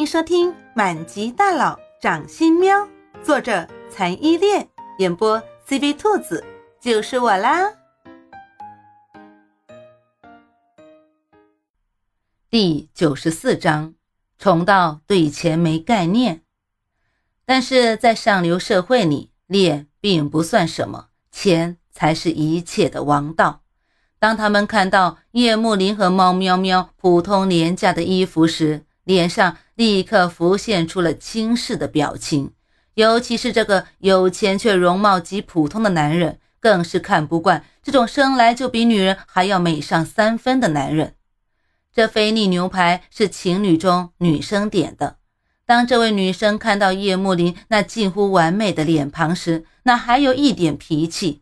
欢迎收听《满级大佬掌心喵》，作者残依恋，演播 CV 兔子，就是我啦。第九十四章，穷到对钱没概念。但是在上流社会里，脸并不算什么，钱才是一切的王道。当他们看到叶幕林和猫喵喵普通廉价的衣服时，脸上立刻浮现出了轻视的表情，尤其是这个有钱却容貌极普通的男人，更是看不惯这种生来就比女人还要美上三分的男人。这菲力牛排是情侣中女生点的。当这位女生看到叶慕林那近乎完美的脸庞时，那还有一点脾气。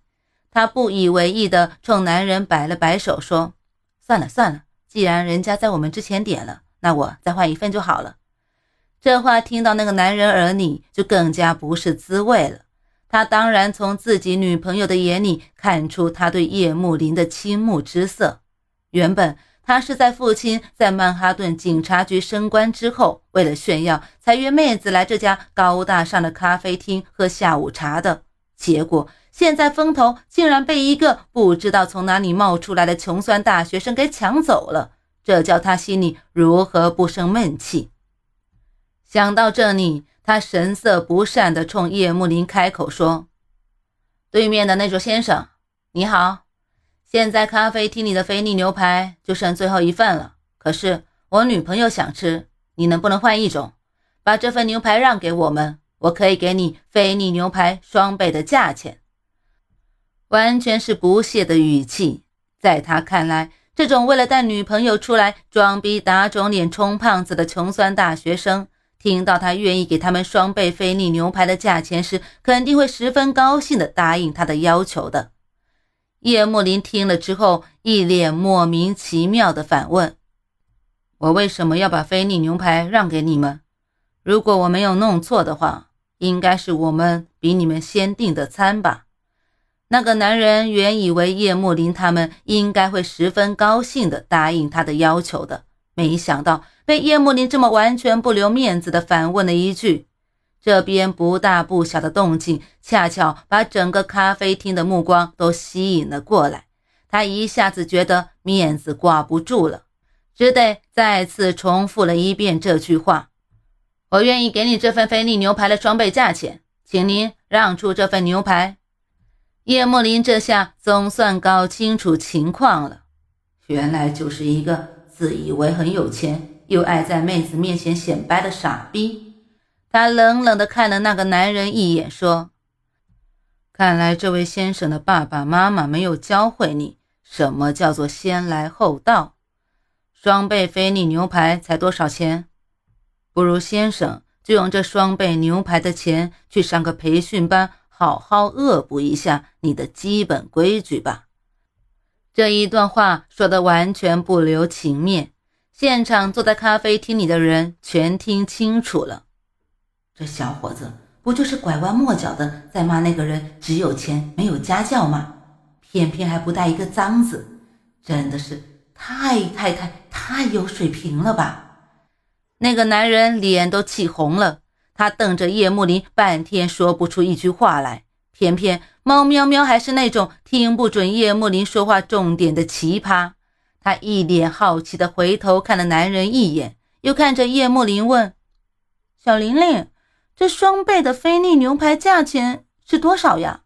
她不以为意地冲男人摆了摆手，说：“算了算了，既然人家在我们之前点了。”那我再换一份就好了。这话听到那个男人耳里，就更加不是滋味了。他当然从自己女朋友的眼里看出他对叶慕林的倾慕之色。原本他是在父亲在曼哈顿警察局升官之后，为了炫耀，才约妹子来这家高大上的咖啡厅喝下午茶的。结果现在风头竟然被一个不知道从哪里冒出来的穷酸大学生给抢走了。这叫他心里如何不生闷气？想到这里，他神色不善地冲叶慕林开口说：“对面的那桌先生，你好，现在咖啡厅里的菲力牛排就剩最后一份了。可是我女朋友想吃，你能不能换一种，把这份牛排让给我们？我可以给你菲力牛排双倍的价钱。”完全是不屑的语气，在他看来。这种为了带女朋友出来装逼、打肿脸充胖子的穷酸大学生，听到他愿意给他们双倍菲力牛排的价钱时，肯定会十分高兴地答应他的要求的。叶慕林听了之后，一脸莫名其妙地反问：“我为什么要把菲力牛排让给你们？如果我没有弄错的话，应该是我们比你们先订的餐吧？”那个男人原以为叶慕林他们应该会十分高兴地答应他的要求的，没想到被叶慕林这么完全不留面子的反问了一句。这边不大不小的动静，恰巧把整个咖啡厅的目光都吸引了过来。他一下子觉得面子挂不住了，只得再次重复了一遍这句话：“我愿意给你这份菲力牛排的双倍价钱，请您让出这份牛排。”叶慕林这下总算搞清楚情况了，原来就是一个自以为很有钱，又爱在妹子面前显摆的傻逼。他冷冷地看了那个男人一眼，说：“看来这位先生的爸爸妈妈没有教会你什么叫做先来后到。双倍菲力牛排才多少钱？不如先生就用这双倍牛排的钱去上个培训班。”好好恶补一下你的基本规矩吧。这一段话说的完全不留情面，现场坐在咖啡厅里的人全听清楚了。这小伙子不就是拐弯抹角的在骂那个人只有钱没有家教吗？偏偏还不带一个脏字，真的是太太太太有水平了吧？那个男人脸都气红了。他瞪着叶慕林，半天说不出一句话来。偏偏猫喵喵还是那种听不准叶幕林说话重点的奇葩。他一脸好奇地回头看了男人一眼，又看着叶幕林问：“小玲玲，这双倍的菲力牛排价钱是多少呀？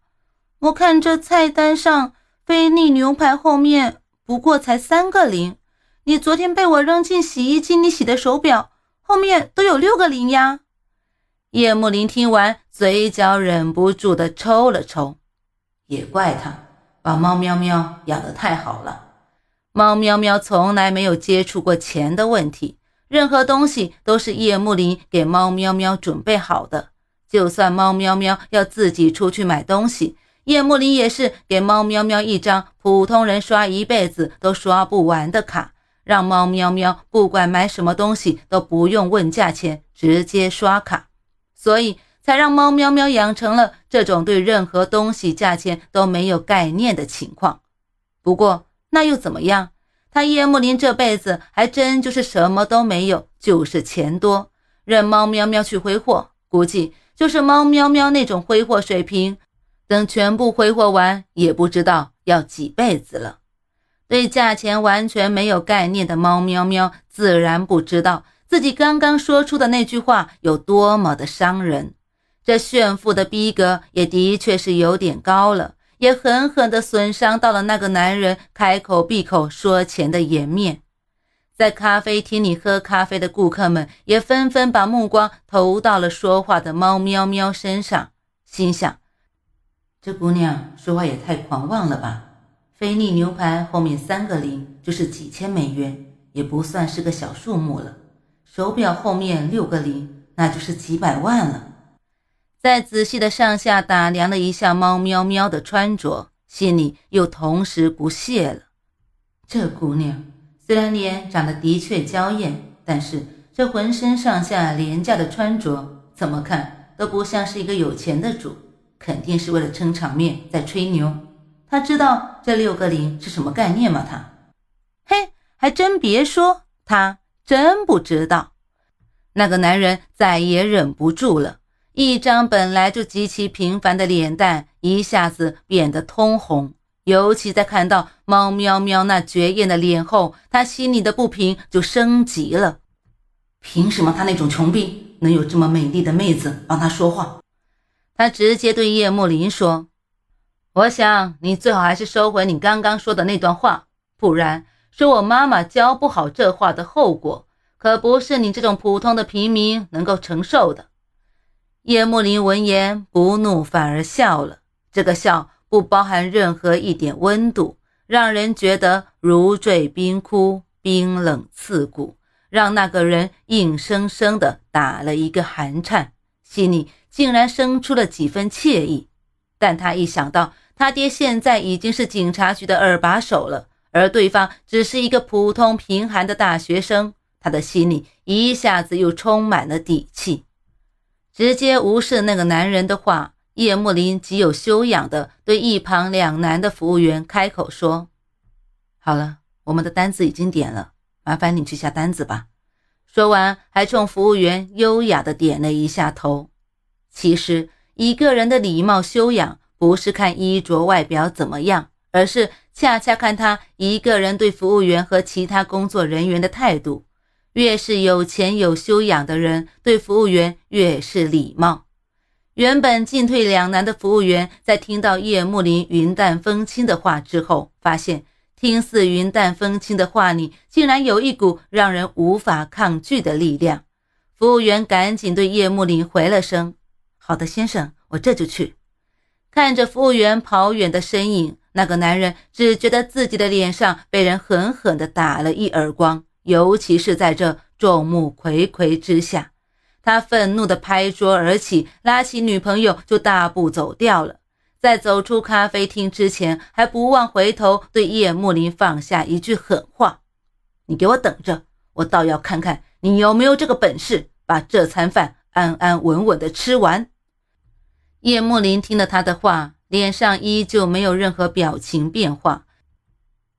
我看这菜单上菲力牛排后面不过才三个零，你昨天被我扔进洗衣机里洗的手表后面都有六个零呀。”叶慕林听完，嘴角忍不住的抽了抽。也怪他把猫喵喵养得太好了。猫喵喵从来没有接触过钱的问题，任何东西都是叶慕林给猫喵喵准备好的。就算猫喵喵要自己出去买东西，叶慕林也是给猫喵喵一张普通人刷一辈子都刷不完的卡，让猫喵喵不管买什么东西都不用问价钱，直接刷卡。所以才让猫喵喵养成了这种对任何东西价钱都没有概念的情况。不过那又怎么样？他叶慕林这辈子还真就是什么都没有，就是钱多。任猫喵喵去挥霍，估计就是猫喵喵那种挥霍水平，等全部挥霍完，也不知道要几辈子了。对价钱完全没有概念的猫喵喵，自然不知道自己刚刚说出的那句话有多么的伤人。这炫富的逼格也的确是有点高了，也狠狠地损伤到了那个男人开口闭口说钱的颜面。在咖啡厅里喝咖啡的顾客们也纷纷把目光投到了说话的猫喵喵身上，心想：这姑娘说话也太狂妄了吧！菲力牛排后面三个零就是几千美元，也不算是个小数目了。手表后面六个零，那就是几百万了。再仔细的上下打量了一下猫喵喵的穿着，心里又同时不屑了。这姑娘。虽然脸长得的确娇艳，但是这浑身上下廉价的穿着，怎么看都不像是一个有钱的主，肯定是为了撑场面在吹牛。他知道这六个零是什么概念吗？他，嘿，还真别说，他真不知道。那个男人再也忍不住了，一张本来就极其平凡的脸蛋一下子变得通红。尤其在看到猫喵喵那绝艳的脸后，他心里的不平就升级了。凭什么他那种穷逼能有这么美丽的妹子帮他说话？他直接对叶慕林说：“我想你最好还是收回你刚刚说的那段话，不然说我妈妈教不好这话的后果，可不是你这种普通的平民能够承受的。”叶慕林闻言不怒反而笑了，这个笑。不包含任何一点温度，让人觉得如坠冰窟，冰冷刺骨，让那个人硬生生的打了一个寒颤，心里竟然生出了几分惬意。但他一想到他爹现在已经是警察局的二把手了，而对方只是一个普通贫寒的大学生，他的心里一下子又充满了底气，直接无视那个男人的话。叶慕林极有修养的对一旁两男的服务员开口说：“好了，我们的单子已经点了，麻烦你去下单子吧。”说完，还冲服务员优雅的点了一下头。其实，一个人的礼貌修养不是看衣着外表怎么样，而是恰恰看他一个人对服务员和其他工作人员的态度。越是有钱有修养的人，对服务员越是礼貌。原本进退两难的服务员，在听到叶慕林云淡风轻的话之后，发现听似云淡风轻的话里，竟然有一股让人无法抗拒的力量。服务员赶紧对叶慕林回了声：“好的，先生，我这就去。”看着服务员跑远的身影，那个男人只觉得自己的脸上被人狠狠地打了一耳光，尤其是在这众目睽睽之下。他愤怒地拍桌而起，拉起女朋友就大步走掉了。在走出咖啡厅之前，还不忘回头对叶慕林放下一句狠话：“你给我等着，我倒要看看你有没有这个本事，把这餐饭安安稳稳地吃完。”叶慕林听了他的话，脸上依旧没有任何表情变化。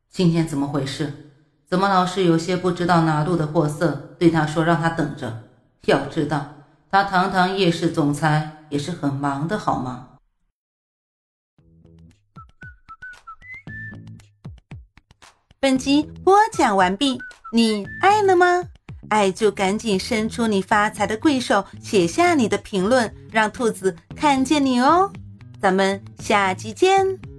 今天怎么回事？怎么老是有些不知道哪路的货色对他说让他等着？要知道，他堂堂夜市总裁也是很忙的，好吗？本集播讲完毕，你爱了吗？爱就赶紧伸出你发财的贵手，写下你的评论，让兔子看见你哦！咱们下期见。